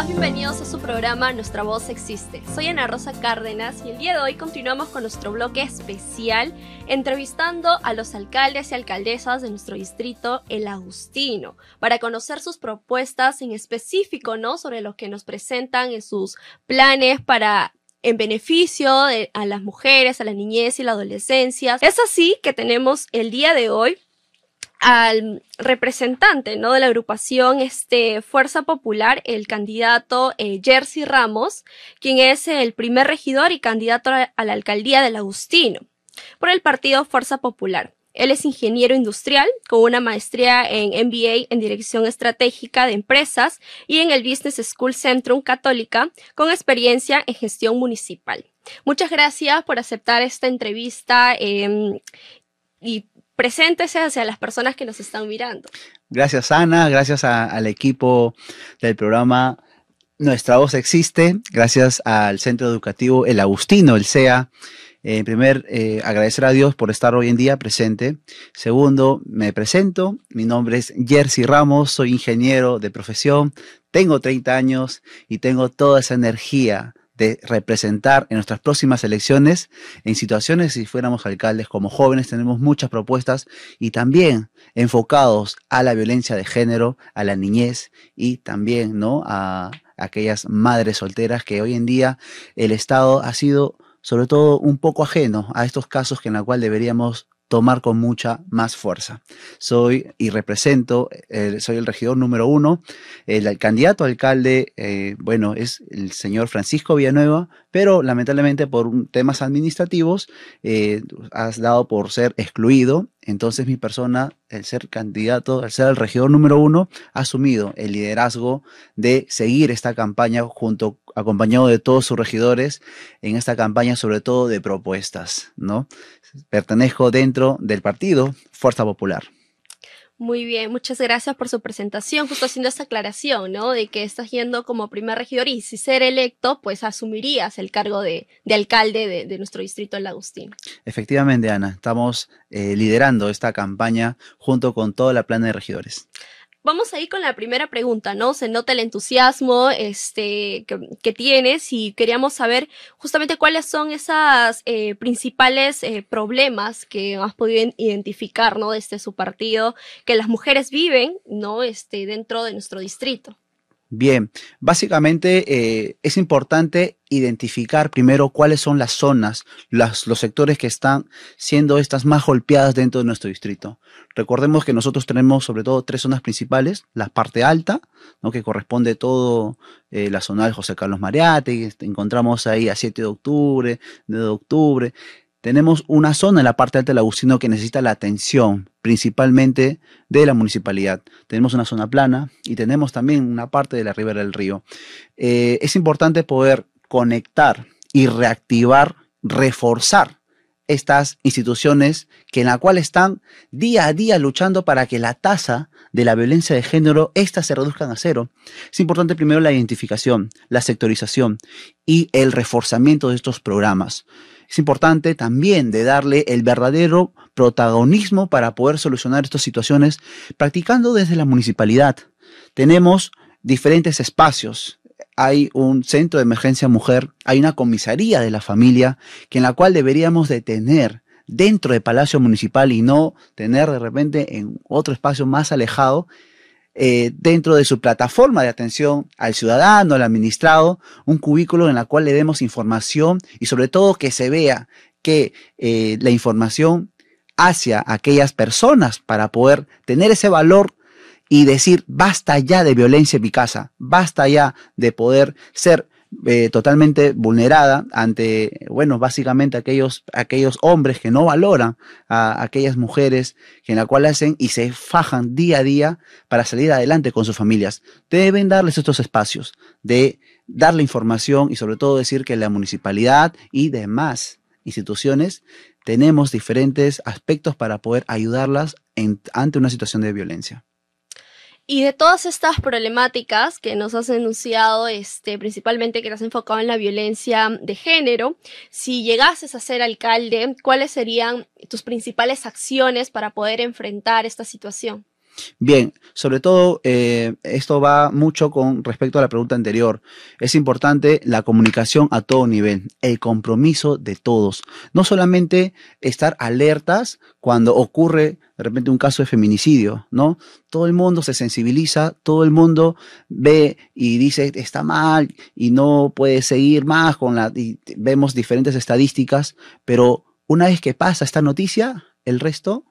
Bienvenidos a su programa Nuestra Voz Existe. Soy Ana Rosa Cárdenas y el día de hoy continuamos con nuestro bloque especial entrevistando a los alcaldes y alcaldesas de nuestro distrito, El Agustino, para conocer sus propuestas en específico, ¿no? Sobre lo que nos presentan en sus planes para en beneficio de, a las mujeres, a la niñez y la adolescencia. Es así que tenemos el día de hoy al representante ¿no? de la agrupación este, Fuerza Popular, el candidato eh, Jersey Ramos, quien es el primer regidor y candidato a, la alcaldía del Agustino por el partido Fuerza Popular. Él es ingeniero industrial con una maestría en MBA en Dirección Estratégica de Empresas y en el Business School Centrum Católica con experiencia en gestión municipal. Muchas gracias por aceptar esta entrevista eh, y preséntese hacia las personas que nos están mirando. Gracias Ana, gracias al equipo del programa Nuestra Voz Existe, gracias al Centro Educativo El Agustino, el CEA. En primer, eh, agradecer a Dios por estar hoy en día presente. Segundo, me presento. Mi nombre es Jersey Ramos, soy ingeniero de profesión, tengo 30 años y tengo toda esa energía de representar en nuestras próximas elecciones, en situaciones si fuéramos alcaldes como jóvenes, tenemos muchas propuestas y también enfocados a la violencia de género, a la niñez y también ¿no? a aquellas madres solteras que hoy en día el Estado ha sido sobre todo un poco ajeno a estos casos que en la cual deberíamos tomar con mucha más fuerza. Soy y represento, eh, soy el regidor número uno. El, el candidato alcalde, eh, bueno, es el señor Francisco Villanueva, pero lamentablemente por temas administrativos eh, has dado por ser excluido. Entonces mi persona, el ser candidato, el ser el regidor número uno, ha asumido el liderazgo de seguir esta campaña junto, acompañado de todos sus regidores, en esta campaña sobre todo de propuestas, ¿no? Pertenezco dentro del partido Fuerza Popular. Muy bien, muchas gracias por su presentación, justo haciendo esta aclaración, ¿no? De que estás yendo como primer regidor y si ser electo, pues asumirías el cargo de, de alcalde de, de, nuestro distrito El Agustín. Efectivamente, Ana, estamos eh, liderando esta campaña junto con toda la plana de regidores vamos a ir con la primera pregunta, ¿no? Se nota el entusiasmo este, que, tienes y queríamos saber justamente cuáles son esos eh, principales eh, problemas que has podido identificar, ¿no? Desde su partido, que las mujeres viven, ¿no? Este, dentro de nuestro distrito. Bien, básicamente eh, es importante identificar primero cuáles son las zonas, los sectores que están siendo estas más golpeadas dentro de nuestro distrito. Recordemos que nosotros tenemos sobre todo tres zonas principales, la parte alta, que corresponde todo eh, la zona de José Carlos Mariate, encontramos ahí a 7 de octubre, 9 de octubre, tenemos una zona en la parte alta del Agustino que necesita la atención principalmente de la municipalidad. Tenemos una zona plana y tenemos también una parte de la ribera del río. Eh, es importante poder conectar y reactivar, reforzar estas instituciones que en la cual están día a día luchando para que la tasa de la violencia de género, éstas se reduzcan a cero. Es importante primero la identificación, la sectorización y el reforzamiento de estos programas es importante también de darle el verdadero protagonismo para poder solucionar estas situaciones practicando desde la municipalidad. Tenemos diferentes espacios. Hay un centro de emergencia mujer, hay una comisaría de la familia, que en la cual deberíamos de tener dentro del Palacio Municipal y no tener de repente en otro espacio más alejado eh, dentro de su plataforma de atención al ciudadano, al administrado, un cubículo en el cual le demos información y sobre todo que se vea que eh, la información hacia aquellas personas para poder tener ese valor y decir, basta ya de violencia en mi casa, basta ya de poder ser eh, totalmente vulnerada ante, bueno, básicamente aquellos, aquellos hombres que no valoran a aquellas mujeres que en la cual hacen y se fajan día a día para salir adelante con sus familias. Deben darles estos espacios de darle información y sobre todo decir que la municipalidad y demás instituciones tenemos diferentes aspectos para poder ayudarlas ante una situación de violencia. Y de todas estas problemáticas que nos has enunciado, este, principalmente que te has enfocado en la violencia de género, si llegases a ser alcalde, ¿cuáles serían tus principales acciones para poder enfrentar esta situación? Bien, sobre todo eh, esto va mucho con respecto a la pregunta anterior. Es importante la comunicación a todo nivel, el compromiso de todos. No solamente estar alertas cuando ocurre de repente un caso de feminicidio, ¿no? Todo el mundo se sensibiliza, todo el mundo ve y dice está mal y no puede seguir más con la... Vemos diferentes estadísticas, pero una vez que pasa esta noticia, el resto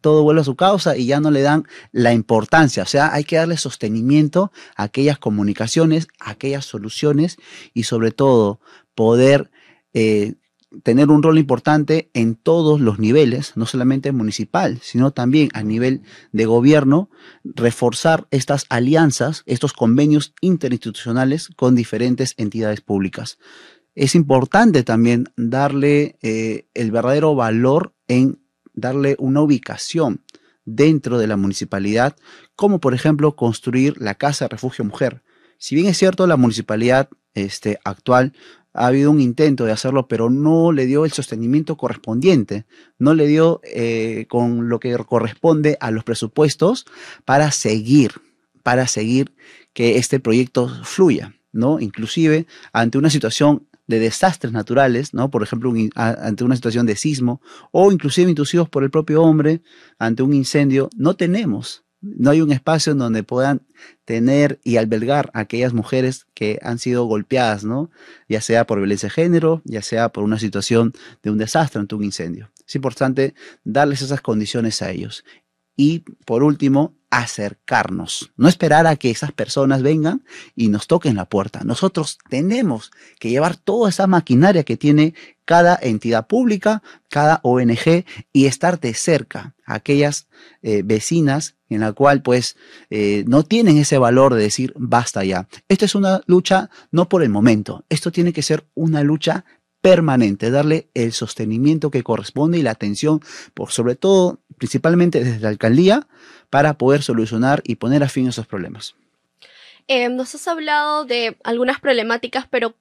todo vuelve a su causa y ya no le dan la importancia. O sea, hay que darle sostenimiento a aquellas comunicaciones, a aquellas soluciones y sobre todo poder eh, tener un rol importante en todos los niveles, no solamente municipal, sino también a nivel de gobierno, reforzar estas alianzas, estos convenios interinstitucionales con diferentes entidades públicas. Es importante también darle eh, el verdadero valor en darle una ubicación dentro de la municipalidad, como por ejemplo construir la Casa Refugio Mujer. Si bien es cierto, la municipalidad este, actual ha habido un intento de hacerlo, pero no le dio el sostenimiento correspondiente, no le dio eh, con lo que corresponde a los presupuestos para seguir, para seguir que este proyecto fluya, ¿no? Inclusive ante una situación de desastres naturales, ¿no? Por ejemplo, ante una situación de sismo o inclusive inducidos por el propio hombre ante un incendio, no tenemos, no hay un espacio en donde puedan tener y albergar a aquellas mujeres que han sido golpeadas, ¿no? Ya sea por violencia de género, ya sea por una situación de un desastre ante un incendio. Es importante darles esas condiciones a ellos. Y por último, acercarnos, no esperar a que esas personas vengan y nos toquen la puerta. Nosotros tenemos que llevar toda esa maquinaria que tiene cada entidad pública, cada ONG y estar de cerca a aquellas eh, vecinas en la cual pues eh, no tienen ese valor de decir basta ya. Esto es una lucha no por el momento, esto tiene que ser una lucha permanente, darle el sostenimiento que corresponde y la atención, por sobre todo, principalmente desde la alcaldía, para poder solucionar y poner a fin esos problemas. Eh, nos has hablado de algunas problemáticas, pero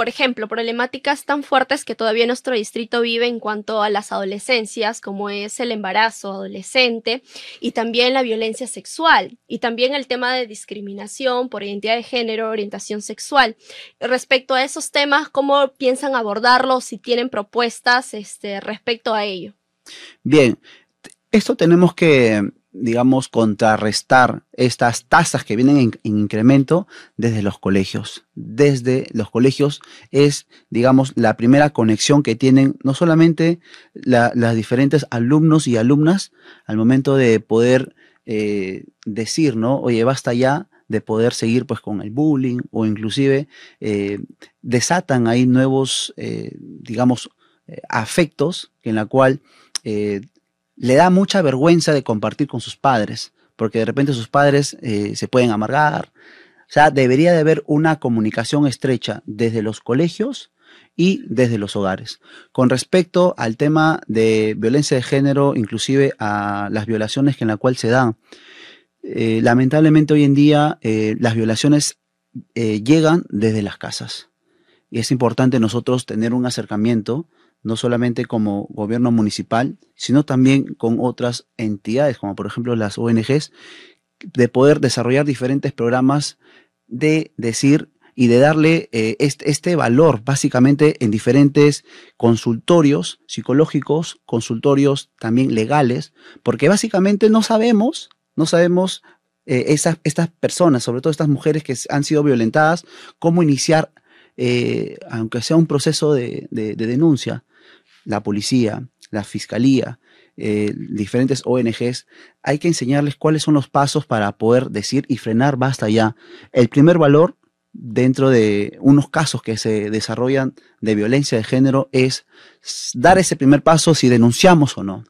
por ejemplo, problemáticas tan fuertes que todavía nuestro distrito vive en cuanto a las adolescencias, como es el embarazo adolescente y también la violencia sexual y también el tema de discriminación por identidad de género, orientación sexual. Respecto a esos temas, ¿cómo piensan abordarlos? Si tienen propuestas este, respecto a ello. Bien, esto tenemos que digamos, contrarrestar estas tasas que vienen en, incremento desde los colegios. Desde los colegios es, digamos, la primera conexión que tienen no solamente las diferentes alumnos y alumnas al momento de poder eh, decir, ¿no? Oye, basta ya de poder seguir pues con el bullying o inclusive eh, desatan ahí nuevos, eh, digamos, afectos en la cual le da mucha vergüenza de compartir con sus padres, porque de repente sus padres eh, se pueden amargar. O sea, debería de haber una comunicación estrecha desde los colegios y desde los hogares. Con respecto al tema de violencia de género, inclusive a las violaciones que en la cual se dan, eh, lamentablemente hoy en día eh, las violaciones llegan desde las casas. Y es importante nosotros tener un acercamiento no solamente como gobierno municipal, sino también con otras entidades, como por ejemplo las ONGs, de poder desarrollar diferentes programas de decir y de darle eh, este, este, valor básicamente en diferentes consultorios psicológicos, consultorios también legales, porque básicamente no sabemos, no sabemos eh, esas, estas personas, sobre todo estas mujeres que han sido violentadas, cómo iniciar, eh, aunque sea un proceso de denuncia la policía, la fiscalía, eh, diferentes ONGs, hay que enseñarles cuáles son los pasos para poder decir y frenar basta ya. El primer valor dentro de unos casos que se desarrollan de violencia de género es dar ese primer paso si denunciamos o no.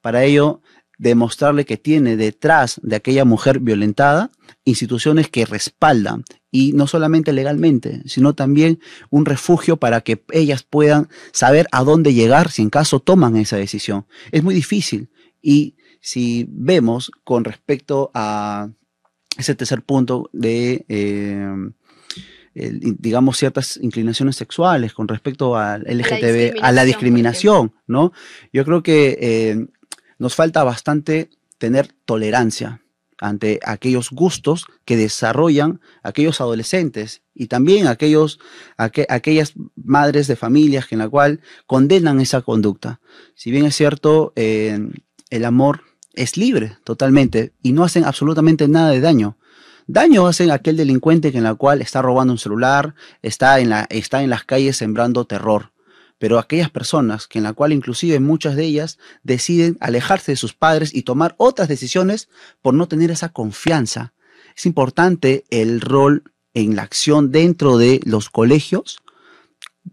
Para ello, demostrarle que tiene detrás de aquella mujer violentada instituciones que respaldan y no solamente legalmente, sino también un refugio para que ellas puedan saber a dónde llegar si en caso toman esa decisión. Es muy difícil y si vemos con respecto a ese tercer punto de, eh, digamos, ciertas inclinaciones sexuales con respecto al LGTB, a la discriminación, ¿no? Yo creo que eh, nos falta bastante tener tolerancia ante aquellos gustos que desarrollan aquellos adolescentes y también aquellos, aquellas madres de familias que en la cual condenan esa conducta. Si bien es cierto, eh, el amor es libre totalmente y no hacen absolutamente nada de daño. Daño hacen aquel delincuente que en la cual está robando un celular, está en, la, está en las calles sembrando terror pero aquellas personas que en la cual inclusive muchas de ellas deciden alejarse de sus padres y tomar otras decisiones por no tener esa confianza. Es importante el rol en la acción dentro de los colegios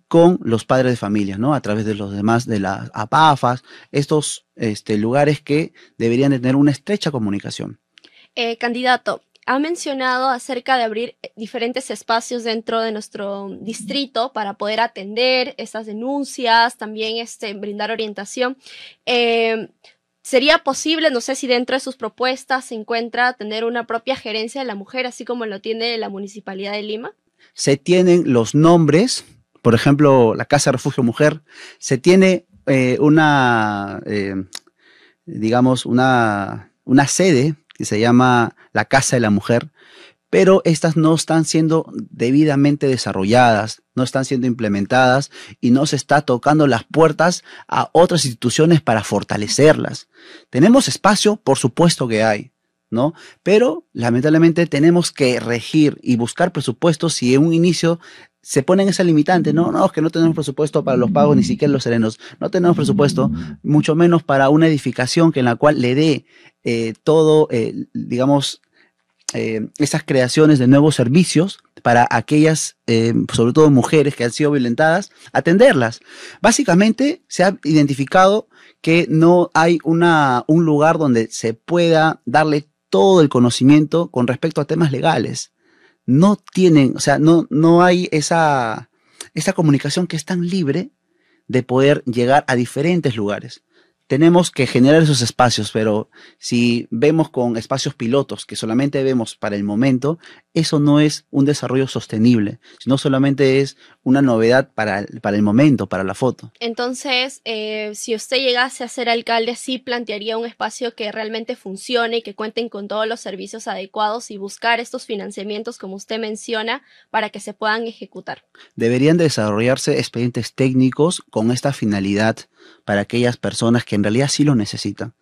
con los padres de familia, ¿no? A través de los demás, de las APAFAS, estos este, lugares que deberían tener una estrecha comunicación. Eh, candidato, ha mencionado acerca de abrir eh, diferentes espacios dentro de nuestro distrito para poder atender esas denuncias, también este, brindar orientación. Eh, ¿Sería posible, no sé si dentro de sus propuestas se encuentra tener una propia gerencia de la mujer, así como lo tiene la Municipalidad de Lima? Se tienen los nombres, por ejemplo, la Casa Refugio Mujer, se tiene eh, una, digamos, una, una sede que se llama la Casa de la Mujer, pero estas no están siendo debidamente desarrolladas, no están siendo implementadas y no se está tocando las puertas a otras instituciones para fortalecerlas. Tenemos espacio, por supuesto que hay, ¿no? Pero lamentablemente tenemos que regir y buscar presupuestos si en un inicio se ponen esa limitante, no, no, es que no tenemos presupuesto para los pagos, ni siquiera los serenos, no tenemos presupuesto, mucho menos para una edificación que en la cual le dé eh, todo, eh, digamos, eh, esas creaciones de nuevos servicios para aquellas, sobre todo mujeres que han sido violentadas, atenderlas. Básicamente se ha identificado que no hay una, un lugar donde se pueda darle todo el conocimiento con respecto a temas legales no tienen, o sea, no, no hay esa, esa comunicación que es tan libre de poder llegar a diferentes lugares tenemos que generar esos espacios, pero si vemos con espacios pilotos que solamente vemos para el momento, eso no es un desarrollo sostenible, sino solamente es una novedad para, para el momento, para la foto. Entonces, eh, si usted llegase a ser alcalde, sí plantearía un espacio que realmente funcione y que cuenten con todos los servicios adecuados y buscar estos financiamientos, como usted menciona, para que se puedan ejecutar. Deberían desarrollarse expedientes técnicos con esta finalidad para aquellas personas que en realidad sí lo necesitan.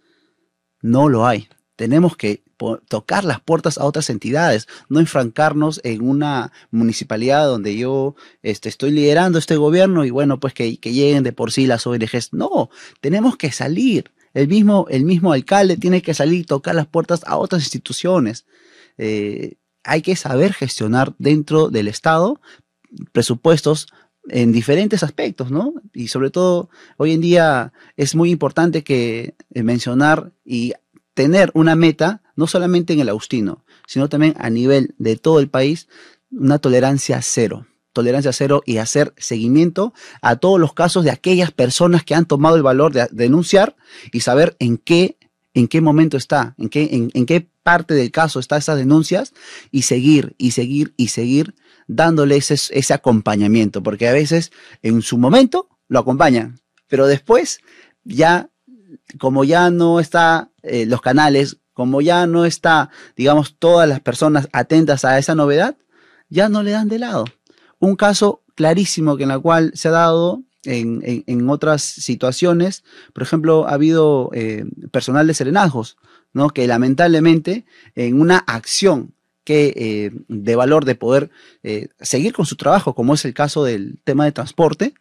No lo hay. Tenemos que tocar las puertas a otras entidades, no enfrancarnos en una municipalidad donde yo este, estoy liderando este gobierno y bueno, pues que, lleguen de por sí las ONGs. No, tenemos que salir. El mismo, el mismo alcalde tiene que salir y tocar las puertas a otras instituciones. Eh, hay que saber gestionar dentro del Estado presupuestos en diferentes aspectos, ¿no? Y sobre todo, hoy en día es muy importante que eh, mencionar y tener una meta, no solamente en el Austino, sino también a nivel de todo el país, una tolerancia cero. Tolerancia cero y hacer seguimiento a todos los casos de aquellas personas que han tomado el valor de denunciar y saber en qué, en qué momento está, en qué, en, en qué parte del caso está esas denuncias y seguir y seguir y seguir dándole ese, acompañamiento, porque a veces en su momento lo acompañan, pero después ya, como ya no está eh, los canales, como ya no está, digamos, todas las personas atentas a esa novedad, ya no le dan de lado. Un caso clarísimo que en la cual se ha dado en, otras situaciones, por ejemplo, ha habido eh, personal de serenazgos, ¿no? que lamentablemente en una acción que eh, de valor de poder eh, seguir con su trabajo, como es el caso del tema de transporte,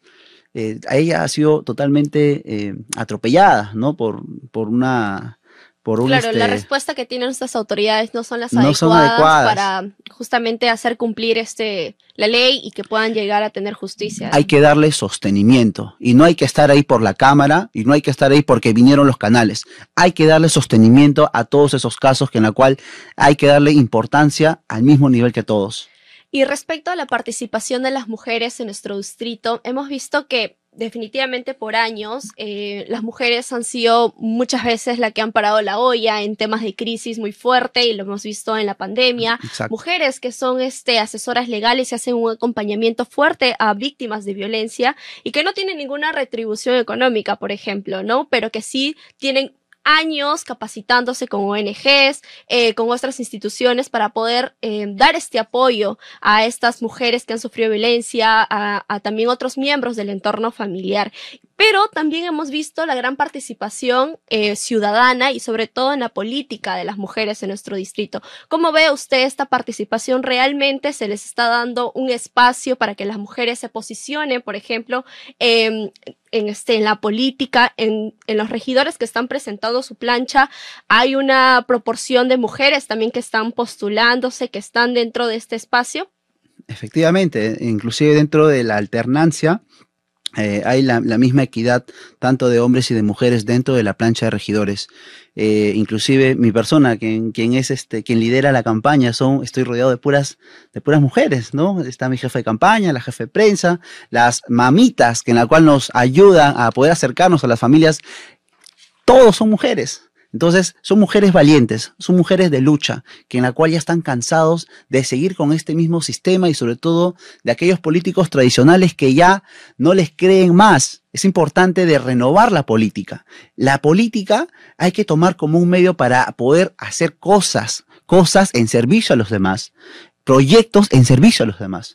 eh, ella ha sido totalmente atropellada, ¿no? Por, por, una, por un... Claro, la este, respuesta que tienen nuestras autoridades no son las No son adecuadas, adecuadas. para justamente hacer cumplir este la ley y que puedan llegar a tener justicia. hay que darle sostenimiento y no hay que estar ahí por la cámara y no hay que estar ahí porque vinieron los canales. Hay que darle sostenimiento a todos esos casos que en la cual hay que darle importancia al mismo nivel que todos. Y respecto a la participación de las mujeres en nuestro distrito, hemos visto que definitivamente por años eh, las mujeres han sido muchas veces la que han parado la olla en temas de crisis muy fuerte y lo hemos visto en la pandemia. Exacto. Mujeres que son este, asesoras legales y hacen un acompañamiento fuerte a víctimas de violencia y que no tienen ninguna retribución económica, por ejemplo, ¿no? Pero que sí tienen años capacitándose con ONGs, eh, con otras instituciones para poder eh, dar este apoyo a estas mujeres que han sufrido violencia, a, a también otros miembros del entorno familiar. Pero también hemos visto la gran participación eh, ciudadana y sobre todo en la política de las mujeres en nuestro distrito. ¿Cómo ve usted esta participación? ¿Realmente se les está dando un espacio para que las mujeres se posicionen, por ejemplo, en, este, en la política, en los regidores que están presentando su plancha? ¿Hay una proporción de mujeres también que están postulándose, que están dentro de este espacio? Efectivamente, inclusive dentro de la alternancia eh, hay la, la, misma equidad tanto de hombres y de mujeres dentro de la plancha de regidores. Eh, inclusive mi persona, quien, quien es este, quien lidera la campaña, son, estoy rodeado de puras, de puras mujeres, ¿no? Está mi jefe de campaña, la jefe de prensa, las mamitas, que en la cual nos ayudan a poder acercarnos a las familias. Todos son mujeres. Entonces, son mujeres valientes, son mujeres de lucha, que en la cual ya están cansados de seguir con este mismo sistema y sobre todo de aquellos políticos tradicionales que ya no les creen más. Es importante de renovar la política. La política hay que tomar como un medio para poder hacer cosas, cosas en servicio a los demás, proyectos en servicio a los demás.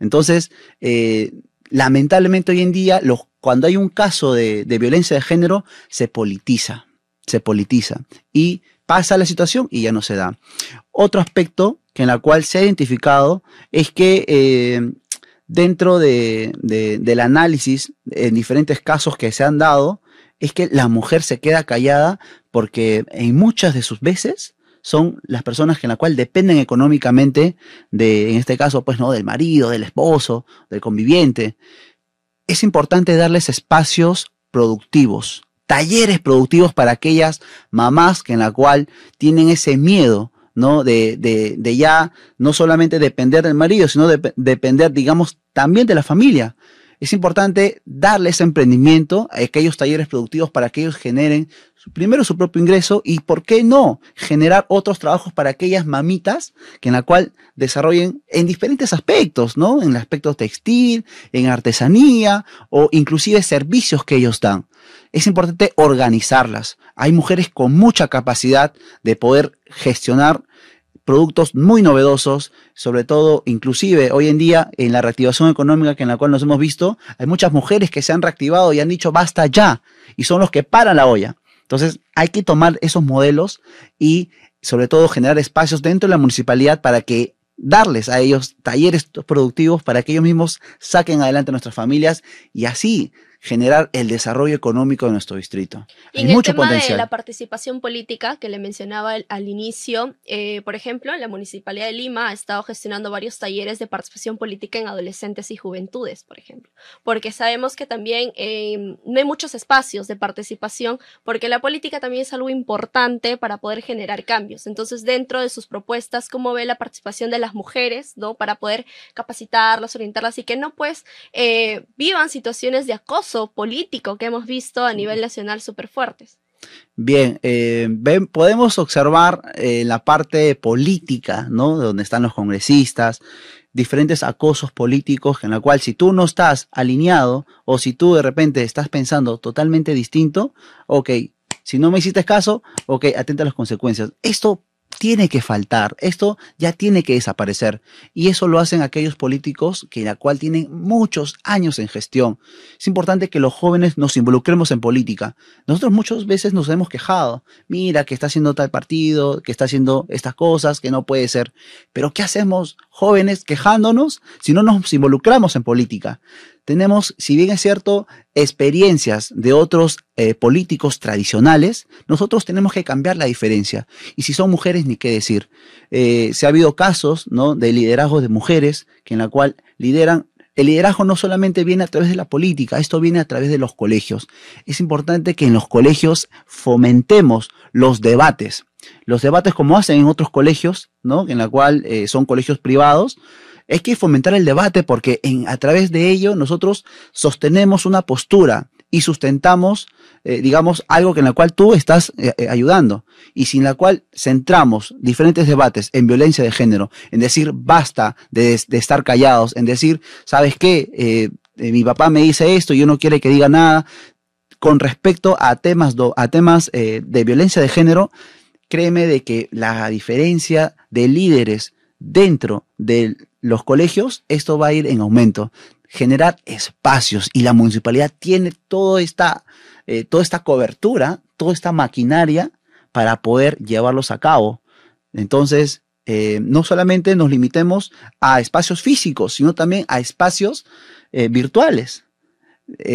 Entonces, eh, lamentablemente hoy en día, los, cuando hay un caso de, de violencia de género, se politiza se politiza y pasa la situación y ya no se da. Otro aspecto que en la cual se ha identificado es que eh, dentro de, de, del análisis en diferentes casos que se han dado es que la mujer se queda callada porque en muchas de sus veces son las personas que en la cual dependen económicamente de, en este caso, pues no, del marido, del esposo, del conviviente. Es importante darles espacios productivos, talleres productivos para aquellas mamás que en la cual tienen ese miedo, ¿no? De, de, de ya no solamente depender del marido, sino de, depender, digamos, también de la familia. Es importante darle ese emprendimiento a aquellos talleres productivos para que ellos generen primero su propio ingreso y, ¿por qué no?, generar otros trabajos para aquellas mamitas que en la cual desarrollen en diferentes aspectos, ¿no? En el aspecto textil, en artesanía o inclusive servicios que ellos dan. Es importante organizarlas. Hay mujeres con mucha capacidad de poder gestionar productos muy novedosos, sobre todo, inclusive hoy en día, en la reactivación económica que en la cual nos hemos visto, hay muchas mujeres que se han reactivado y han dicho basta ya, y son los que paran la olla. Entonces, hay que tomar esos modelos y, sobre todo, generar espacios dentro de la municipalidad para que darles a ellos talleres productivos para que ellos mismos saquen adelante nuestras familias y así generar el desarrollo económico de nuestro distrito. Y Hay en mucho el tema potencial. de la participación política que le mencionaba al, al inicio, eh, por ejemplo, la Municipalidad de Lima ha estado gestionando varios talleres de participación política en adolescentes y juventudes, por ejemplo, porque sabemos que también eh, no hay muchos espacios de participación, porque la política también es algo importante para poder generar cambios. Entonces, dentro de sus propuestas, ¿cómo ve la participación de las mujeres, no? Para poder capacitarlas, orientarlas y que no, pues, eh, vivan situaciones de acoso político que hemos visto a nivel nacional súper fuertes. Bien, eh, ven, podemos observar eh, la parte política, ¿no? Donde están los congresistas, diferentes acosos políticos en la cual si tú no estás alineado o si tú de repente estás pensando totalmente distinto, ok, si no me hiciste caso, ok, atenta a las consecuencias. Esto tiene que faltar, esto ya tiene que desaparecer. Y eso lo hacen aquellos políticos que la cual tienen muchos años en gestión. Es importante que los jóvenes nos involucremos en política. Nosotros muchas veces nos hemos quejado, mira que está haciendo tal partido, que está haciendo estas cosas, que no puede ser. Pero ¿qué hacemos jóvenes quejándonos si no nos involucramos en política? Tenemos, si bien es cierto, experiencias de otros eh, políticos tradicionales, nosotros tenemos que cambiar la diferencia. Y si son mujeres, ni qué decir. Eh, se ha habido casos ¿no? de liderazgo de mujeres que en la cual lideran el liderazgo no solamente viene a través de la política, esto viene a través de los colegios. Es importante que en los colegios fomentemos los debates. Los debates como hacen en otros colegios, ¿no? En la cual eh, son colegios privados, hay que fomentar el debate porque a través de ello nosotros sostenemos una postura y sustentamos, eh, digamos, algo en la cual tú estás eh, eh, ayudando y sin la cual centramos diferentes debates en violencia de género, en decir basta de, estar callados, en decir, ¿sabes qué? mi papá me dice esto, yo no quiere que diga nada. Con respecto a temas, do, a temas de violencia de género, créeme de que la diferencia de líderes dentro de los colegios, esto va a ir en aumento generar espacios y la municipalidad tiene toda esta, eh, toda esta cobertura, toda esta maquinaria para poder llevarlos a cabo. Entonces, eh, no solamente nos limitemos a espacios físicos, sino también a espacios eh, virtuales.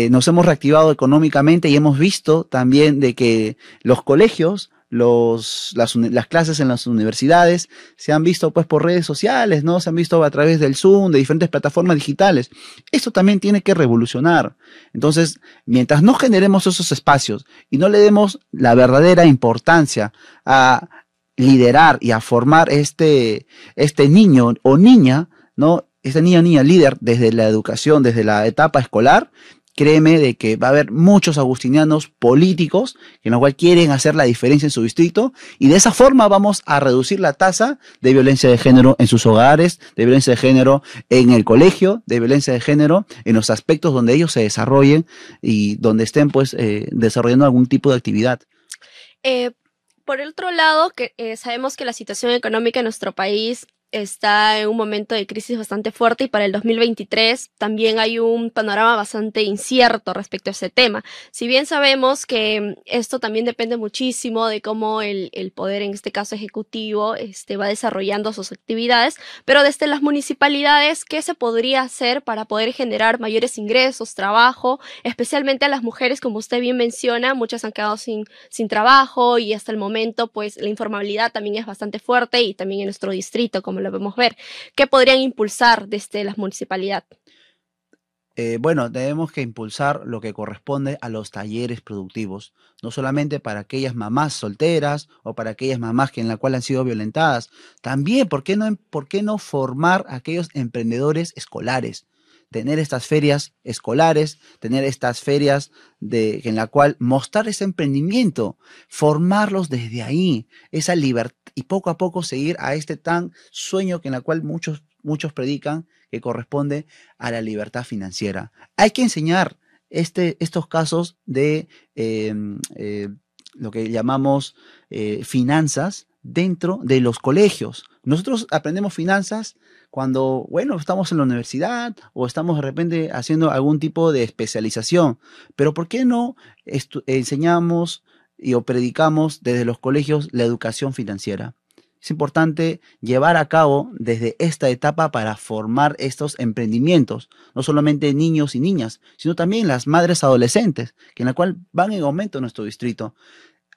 nos hemos reactivado económicamente y hemos visto también de que los colegios las, clases en las universidades se han visto pues por redes sociales, ¿no? Se han visto a través del Zoom, de diferentes plataformas digitales. Esto también tiene que revolucionar. Entonces, mientras no generemos esos espacios y no le demos la verdadera importancia a liderar y a formar este, este niño o niña, ¿no? Este niño o niña líder desde la educación, desde la etapa escolar, créeme de que va a haber muchos agustinianos políticos que en lo cual quieren hacer la diferencia en su distrito y de esa forma vamos a reducir la tasa de violencia de género en sus hogares, de violencia de género en el colegio, de violencia de género en los aspectos donde ellos se desarrollen y donde estén pues eh, desarrollando algún tipo de actividad. Eh, por el otro lado, que, eh, sabemos que la situación económica en nuestro país está en un momento de crisis bastante fuerte y para el 2023 también hay un panorama bastante incierto respecto a ese tema. Si bien sabemos que esto también depende muchísimo de cómo el, el poder, en este caso ejecutivo, este, va desarrollando sus actividades, pero desde las municipalidades, ¿qué se podría hacer para poder generar mayores ingresos, trabajo, especialmente a las mujeres, como usted bien menciona, muchas han quedado sin, sin trabajo y hasta el momento, pues la informalidad también es bastante fuerte y también en nuestro distrito, como lo podemos ver. ¿Qué podrían impulsar desde la municipalidad? Eh, bueno, tenemos que impulsar lo que corresponde a los talleres productivos, no solamente para aquellas mamás solteras o para aquellas mamás que en la cual han sido violentadas, también, ¿por qué no, por qué no formar a aquellos emprendedores escolares? Tener estas ferias escolares, tener estas ferias de, en la cual mostrar ese emprendimiento, formarlos desde ahí, esa libertad y poco a poco seguir a este tan sueño que en la cual muchos, muchos predican que corresponde a la libertad financiera. Hay que enseñar este, estos casos de em, eh, lo que llamamos eh, finanzas dentro de los colegios. Nosotros aprendemos finanzas cuando, bueno, estamos en la universidad o estamos de repente haciendo algún tipo de especialización. Pero ¿por qué no enseñamos y o predicamos desde los colegios la educación financiera? Es importante llevar a cabo desde esta etapa para formar estos emprendimientos, no solamente niños y niñas, sino también las madres adolescentes, que en la cual van en aumento en nuestro distrito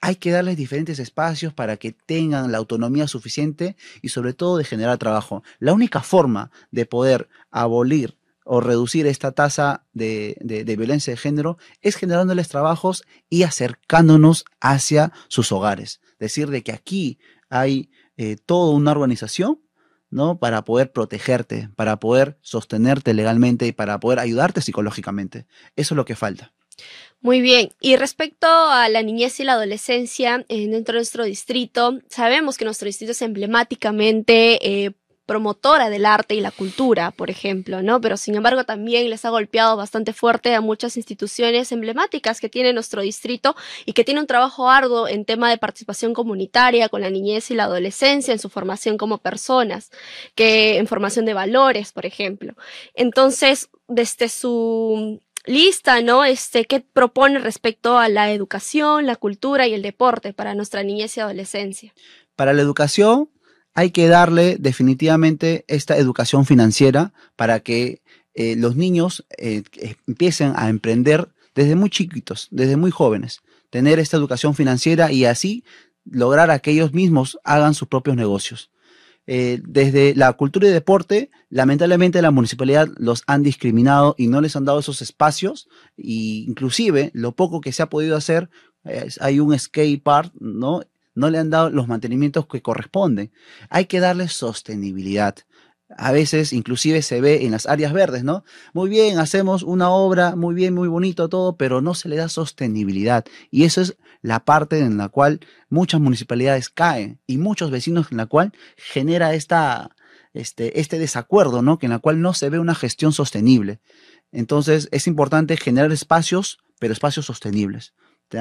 hay que darles diferentes espacios para que tengan la autonomía suficiente y sobre todo de generar trabajo. La única forma de poder abolir o reducir esta tasa de, violencia de género es generándoles trabajos y acercándonos hacia sus hogares. Decir de que aquí hay eh, toda una organización ¿no? Para poder protegerte, para poder sostenerte legalmente y para poder ayudarte psicológicamente. Eso es lo que falta. Muy bien. Y respecto a la niñez y la adolescencia eh, dentro de nuestro distrito, sabemos que nuestro distrito es emblemáticamente eh, promotora del arte y la cultura, por ejemplo, ¿no? Pero sin embargo también les ha golpeado bastante fuerte a muchas instituciones emblemáticas que tiene nuestro distrito y que tiene un trabajo arduo en tema de participación comunitaria con la niñez y la adolescencia en su formación como personas, que en formación de valores, por ejemplo. Entonces, desde su lista, ¿no? Este, ¿qué propone respecto a la educación, la cultura y el deporte para nuestra niñez y adolescencia? Para la educación hay que darle definitivamente esta educación financiera para que eh, los niños eh, empiecen a emprender desde muy chiquitos, desde muy jóvenes, tener esta educación financiera y así lograr que ellos mismos hagan sus propios negocios. Eh, desde la cultura y deporte, lamentablemente la municipalidad los han discriminado y no les han dado esos espacios, e inclusive lo poco que se ha podido hacer, hay un skate park, ¿no? No le han dado los mantenimientos que corresponden. Hay que darle sostenibilidad a veces inclusive se ve en las áreas verdes, ¿no? Muy bien, hacemos una obra, muy bien, muy bonito todo, pero no se le da sostenibilidad. Y eso es la parte en la cual muchas municipalidades caen y muchos vecinos en la cual genera esta, este, este desacuerdo, ¿no? Que en la cual no se ve una gestión sostenible. Entonces es importante generar espacios, pero espacios sostenibles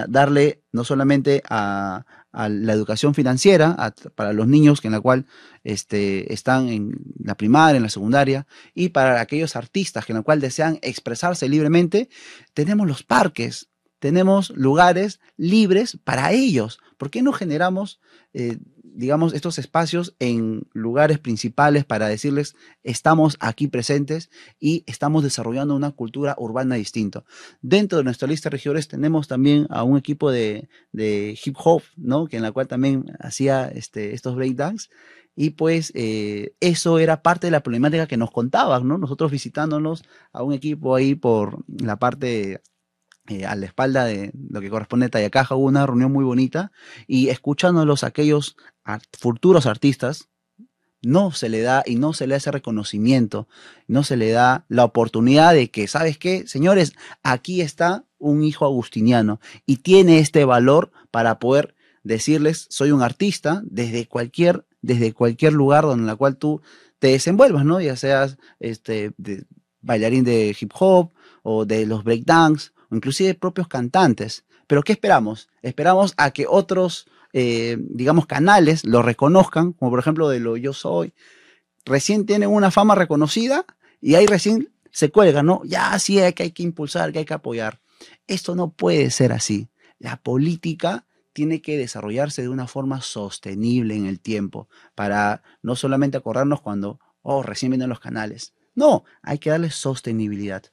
darle no solamente a, la educación financiera para los niños que en la cual este, están en la primaria, en la secundaria, y para aquellos artistas que en la cual desean expresarse libremente, tenemos los parques, tenemos lugares libres para ellos. ¿Por qué no generamos eh, digamos, estos espacios en lugares principales para decirles, estamos aquí presentes y estamos desarrollando una cultura urbana distinta. Dentro de nuestra lista de regidores tenemos también a un equipo de, hip hop, ¿no? Que en la cual también hacía este, estos breakdance. Y pues eh, eso era parte de la problemática que nos contaban, ¿no? Nosotros visitándonos a un equipo ahí por la parte eh, a la espalda de lo que corresponde a Tayacaja, hubo una reunión muy bonita y escuchándolos aquellos futuros artistas, no se le da y no se le hace reconocimiento, no se le da la oportunidad de que, ¿sabes qué? Señores, aquí está un hijo agustiniano y tiene este valor para poder decirles, soy un artista desde cualquier, desde cualquier lugar donde la cual tú te desenvuelvas, ¿no? Ya seas este, bailarín de hip hop o de los breakdance o inclusive propios cantantes. Pero ¿qué esperamos? Esperamos a que otros, eh, digamos, canales lo reconozcan, como por ejemplo de lo Yo Soy, recién tienen una fama reconocida y ahí recién se cuelgan, ¿no? Ya sí que hay que impulsar, que hay que apoyar. Esto no puede ser así. La política tiene que desarrollarse de una forma sostenible en el tiempo, para no solamente acordarnos cuando, oh, recién vienen los canales. No, hay que darle sostenibilidad.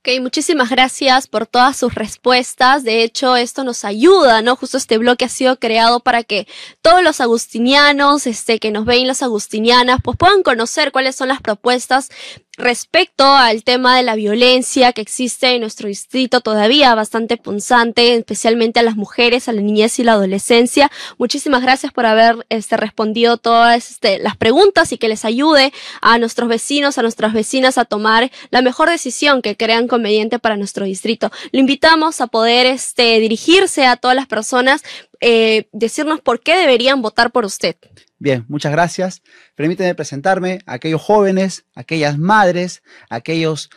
Ok, muchísimas gracias por todas sus respuestas. De hecho, esto nos ayuda, ¿no? Justo este bloque ha sido creado para que todos los agustinianos, este, que nos ven las agustinianas, pues puedan conocer cuáles son las propuestas respecto al tema de la violencia que existe en nuestro distrito todavía bastante punzante, especialmente a las mujeres, a la niñez y la adolescencia. Muchísimas gracias por haber este, respondido todas este, las preguntas y que les ayude a nuestros vecinos, a nuestras vecinas a tomar la mejor decisión que crean conveniente para nuestro distrito. Le invitamos a poder este, dirigirse a todas las personas, eh, decirnos por qué deberían votar por usted. Bien, muchas gracias. Permíteme presentarme a aquellos jóvenes, aquellas madres, aquellos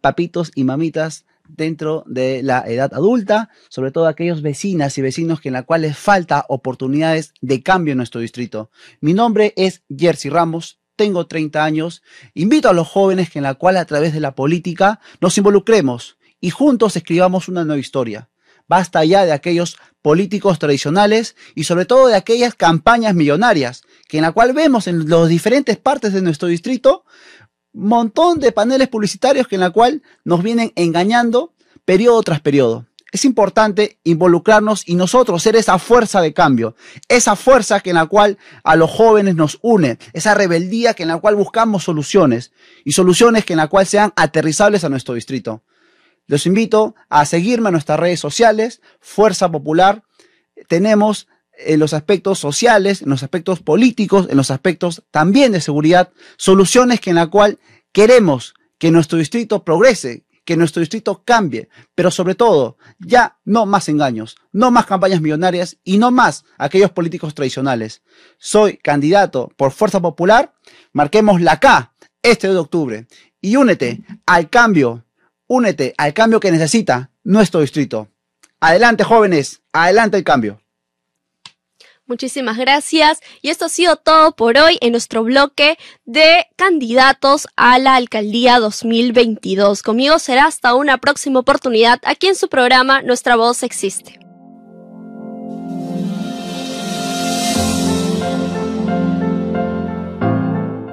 papitos y mamitas dentro de la edad adulta, sobre todo aquellos vecinas y vecinos que en la cual les falta oportunidades de cambio en nuestro distrito. Mi nombre es Jersey Ramos, tengo 30 años. Invito a los jóvenes que en la cual a través de la política nos involucremos y juntos escribamos una nueva historia. Basta ya de aquellos políticos tradicionales y sobre todo de aquellas campañas millonarias, que en la cual vemos en las diferentes partes de nuestro distrito montón de paneles publicitarios que en la cual nos vienen engañando periodo tras periodo. Es importante involucrarnos y nosotros ser esa fuerza de cambio, esa fuerza que en la cual a los jóvenes nos une, esa rebeldía que en la cual buscamos soluciones y soluciones que en la cual sean aterrizables a nuestro distrito. Los invito a seguirme en nuestras redes sociales, Fuerza Popular. Tenemos en los aspectos sociales, en los aspectos políticos, en los aspectos también de seguridad, soluciones que en la cual queremos que nuestro distrito progrese, que nuestro distrito cambie, pero sobre todo, ya no más engaños, no más campañas millonarias y no más aquellos políticos tradicionales. Soy candidato por Fuerza Popular, marquemos la K este de octubre y únete al cambio Únete al cambio que necesita nuestro distrito. Adelante jóvenes, adelante el cambio. Muchísimas gracias. Y esto ha sido todo por hoy en nuestro bloque de candidatos a la alcaldía 2022. Conmigo será hasta una próxima oportunidad aquí en su programa Nuestra Voz Existe.